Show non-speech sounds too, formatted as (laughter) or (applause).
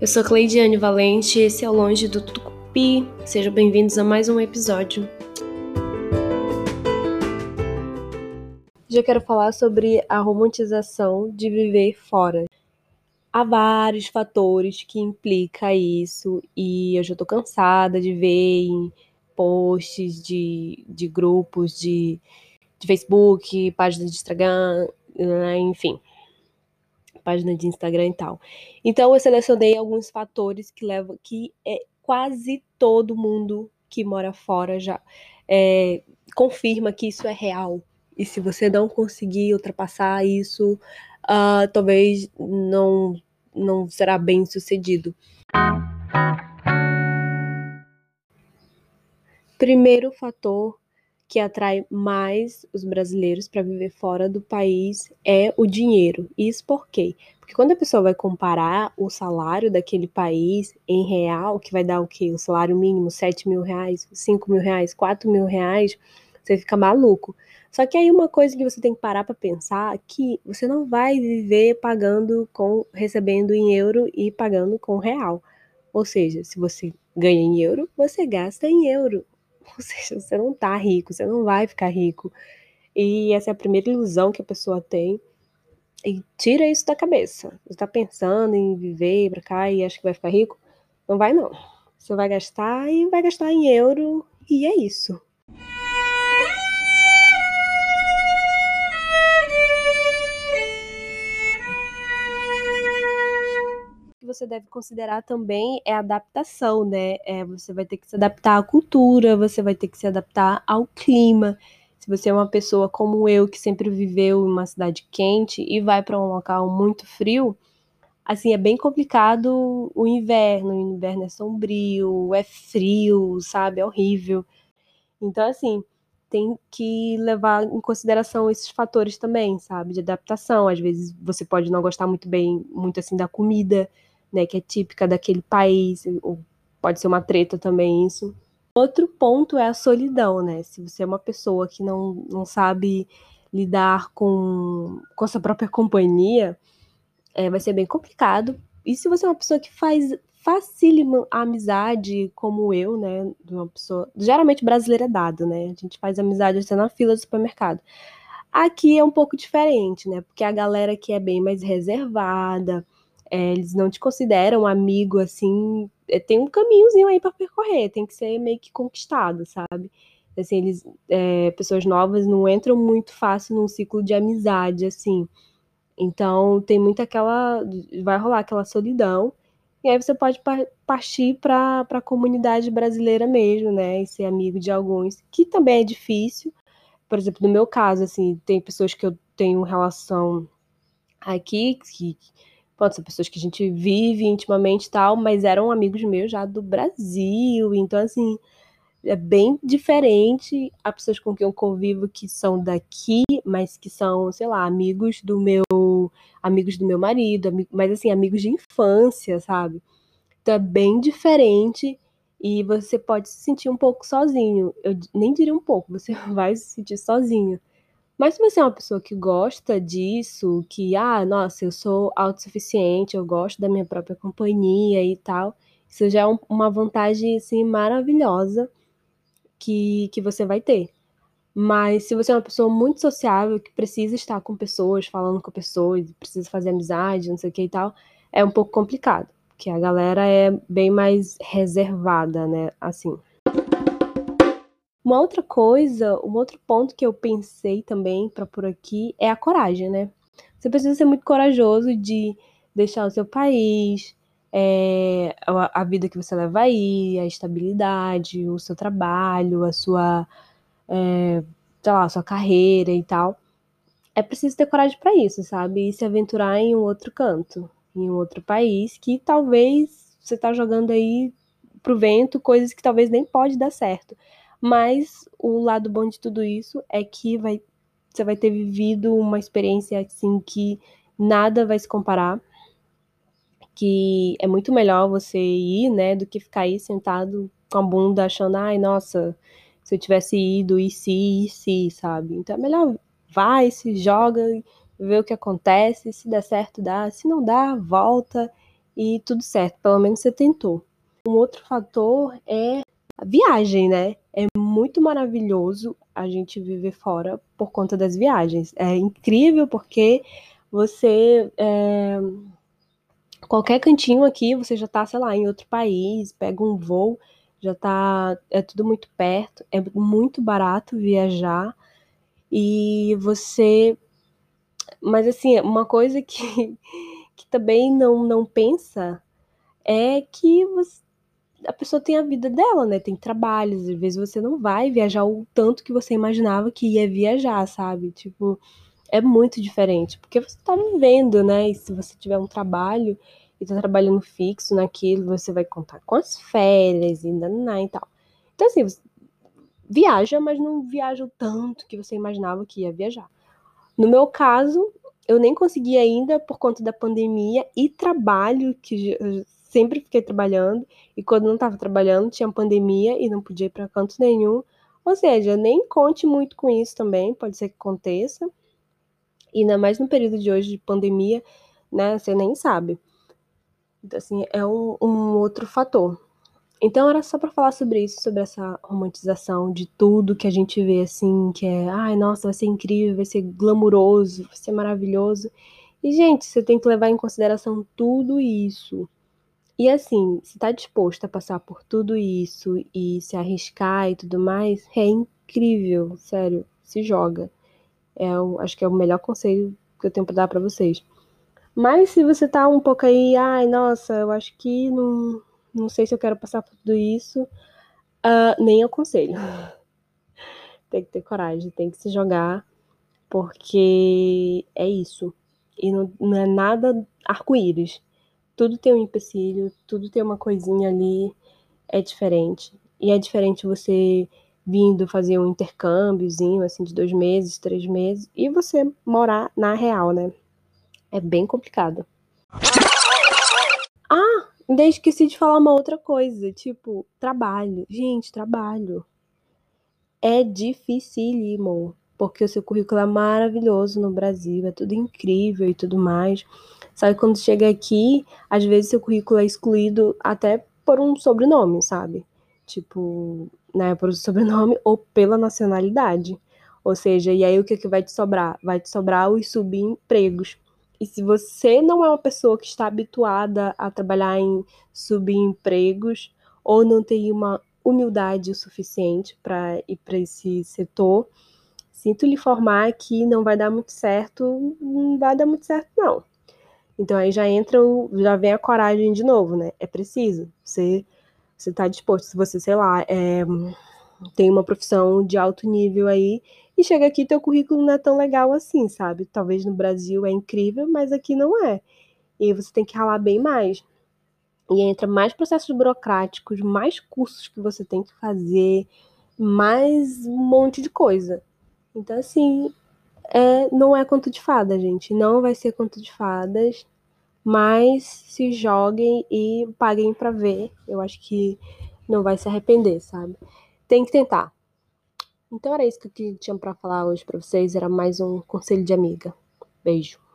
Eu sou Cleidiane Valente, esse é o Longe do Tucupi. Sejam bem-vindos a mais um episódio. Hoje eu quero falar sobre a romantização de viver fora. Há vários fatores que implica isso e eu já tô cansada de ver em posts de, de grupos de, de Facebook, páginas de Instagram, né, enfim, página de Instagram e tal. Então eu selecionei alguns fatores que levam que é quase todo mundo que mora fora já é, confirma que isso é real. E se você não conseguir ultrapassar isso, uh, talvez não não será bem sucedido. Primeiro fator que atrai mais os brasileiros para viver fora do país é o dinheiro. Isso por quê? Porque quando a pessoa vai comparar o salário daquele país em real, que vai dar o quê? O salário mínimo, 7 mil reais, 5 mil reais, 4 mil reais, você fica maluco. Só que aí uma coisa que você tem que parar para pensar é que você não vai viver pagando com recebendo em euro e pagando com real. Ou seja, se você ganha em euro, você gasta em euro. (laughs) Ou seja, você não tá rico, você não vai ficar rico. E essa é a primeira ilusão que a pessoa tem. E tira isso da cabeça. Você tá pensando em viver pra cá e acha que vai ficar rico? Não vai, não. Você vai gastar e vai gastar em euro, e é isso. Você deve considerar também é adaptação, né? É, você vai ter que se adaptar à cultura, você vai ter que se adaptar ao clima. Se você é uma pessoa como eu, que sempre viveu em uma cidade quente e vai para um local muito frio, assim, é bem complicado o inverno. O inverno é sombrio, é frio, sabe? É horrível. Então, assim, tem que levar em consideração esses fatores também, sabe? De adaptação. Às vezes você pode não gostar muito bem, muito assim, da comida né, que é típica daquele país, ou pode ser uma treta também isso. Outro ponto é a solidão, né? Se você é uma pessoa que não, não sabe lidar com, com a sua própria companhia, é, vai ser bem complicado. E se você é uma pessoa que faz facílima a amizade, como eu, né? De uma pessoa. Geralmente brasileira é dado, né? A gente faz amizade até na fila do supermercado. Aqui é um pouco diferente, né? Porque a galera que é bem mais reservada, é, eles não te consideram amigo assim. É, tem um caminhozinho aí para percorrer, tem que ser meio que conquistado, sabe? Assim, eles, é, pessoas novas não entram muito fácil num ciclo de amizade, assim. Então tem muito aquela. Vai rolar aquela solidão. E aí você pode partir para a comunidade brasileira mesmo, né? E ser amigo de alguns, que também é difícil. Por exemplo, no meu caso, assim, tem pessoas que eu tenho relação aqui que pode ser pessoas que a gente vive intimamente e tal, mas eram amigos meus já do Brasil, então assim, é bem diferente a pessoas com quem eu convivo que são daqui, mas que são, sei lá, amigos do meu amigos do meu marido, mas assim, amigos de infância, sabe? Então é bem diferente e você pode se sentir um pouco sozinho. Eu nem diria um pouco, você (laughs) vai se sentir sozinho. Mas se você é uma pessoa que gosta disso, que, ah, nossa, eu sou autossuficiente, eu gosto da minha própria companhia e tal, isso já é um, uma vantagem, assim, maravilhosa que, que você vai ter. Mas se você é uma pessoa muito sociável, que precisa estar com pessoas, falando com pessoas, precisa fazer amizade, não sei o que e tal, é um pouco complicado, porque a galera é bem mais reservada, né, assim. Uma outra coisa, um outro ponto que eu pensei também para por aqui é a coragem, né? Você precisa ser muito corajoso de deixar o seu país, é, a, a, vida que você leva aí, a estabilidade, o seu trabalho, a sua, é, sei lá, a sua carreira e tal. É preciso ter coragem para isso, sabe? E se aventurar em um outro canto, em um outro país que talvez você tá jogando aí pro vento coisas que talvez nem pode dar certo. Mas o lado bom de tudo isso é que vai, você vai ter vivido uma experiência assim que nada vai se comparar. Que é muito melhor você ir, né, do que ficar aí sentado com a bunda achando, ai, nossa, se eu tivesse ido, e se, e se, sabe? Então é melhor vai, se joga, vê o que acontece, se der certo, dá, se não dá, volta e tudo certo, pelo menos você tentou. Um outro fator é viagem, né? É muito maravilhoso a gente viver fora por conta das viagens. É incrível porque você. É... Qualquer cantinho aqui, você já tá, sei lá, em outro país, pega um voo, já tá. É tudo muito perto, é muito barato viajar. E você. Mas assim, uma coisa que, (laughs) que também não, não pensa é que você, a pessoa tem a vida dela, né? Tem trabalhos, às vezes você não vai viajar o tanto que você imaginava que ia viajar, sabe? Tipo, é muito diferente, porque você tá vivendo, né? E se você tiver um trabalho e tá trabalhando fixo naquilo, você vai contar com as férias e naná e tal. Então, assim, você viaja, mas não viaja o tanto que você imaginava que ia viajar. No meu caso, eu nem consegui ainda por conta da pandemia e trabalho, que sempre fiquei trabalhando, e quando não estava trabalhando tinha pandemia e não podia ir para canto nenhum. Ou seja, nem conte muito com isso também, pode ser que aconteça. E ainda mais no período de hoje de pandemia, né? Você nem sabe. Então, assim, é um, um outro fator. Então era só para falar sobre isso, sobre essa romantização de tudo que a gente vê assim, que é, ai, nossa, vai ser incrível, vai ser glamuroso, vai ser maravilhoso. E gente, você tem que levar em consideração tudo isso. E assim, se tá disposto a passar por tudo isso e se arriscar e tudo mais, é incrível, sério, se joga. É, o, acho que é o melhor conselho que eu tenho para dar para vocês. Mas se você tá um pouco aí, ai, nossa, eu acho que não, não sei se eu quero passar por tudo isso, uh, nem aconselho. (laughs) tem que ter coragem, tem que se jogar, porque é isso. E não, não é nada arco-íris tudo tem um empecilho, tudo tem uma coisinha ali, é diferente. E é diferente você vindo fazer um intercâmbiozinho, assim, de dois meses, três meses, e você morar na real, né? É bem complicado. Ah, ainda esqueci de falar uma outra coisa, tipo, trabalho. Gente, trabalho. É dificílimo, porque o seu currículo é maravilhoso no Brasil, é tudo incrível e tudo mais. Sabe, quando chega aqui, às vezes seu currículo é excluído até por um sobrenome, sabe? Tipo, né, por um (laughs) sobrenome ou pela nacionalidade. Ou seja, e aí o que, que vai te sobrar? Vai te sobrar os subempregos. E se você não é uma pessoa que está habituada a trabalhar em subempregos ou não tem uma humildade o suficiente para ir para esse setor, sinto lhe informar que não vai dar muito certo, não vai dar muito certo não. Então aí já entra, o, já vem a coragem de novo, né? É preciso. Você você tá disposto, se você, sei lá, é, tem uma profissão de alto nível aí e chega aqui teu currículo não é tão legal assim, sabe? Talvez no Brasil é incrível, mas aqui não é. E você tem que ralar bem mais. E entra mais processos burocráticos, mais cursos que você tem que fazer, mais um monte de coisa. Então, assim, é, não é conto de fada, gente. Não vai ser conto de fadas. Mas se joguem e paguem para ver. Eu acho que não vai se arrepender, sabe? Tem que tentar. Então era isso que eu tinha para falar hoje para vocês. Era mais um conselho de amiga. Beijo.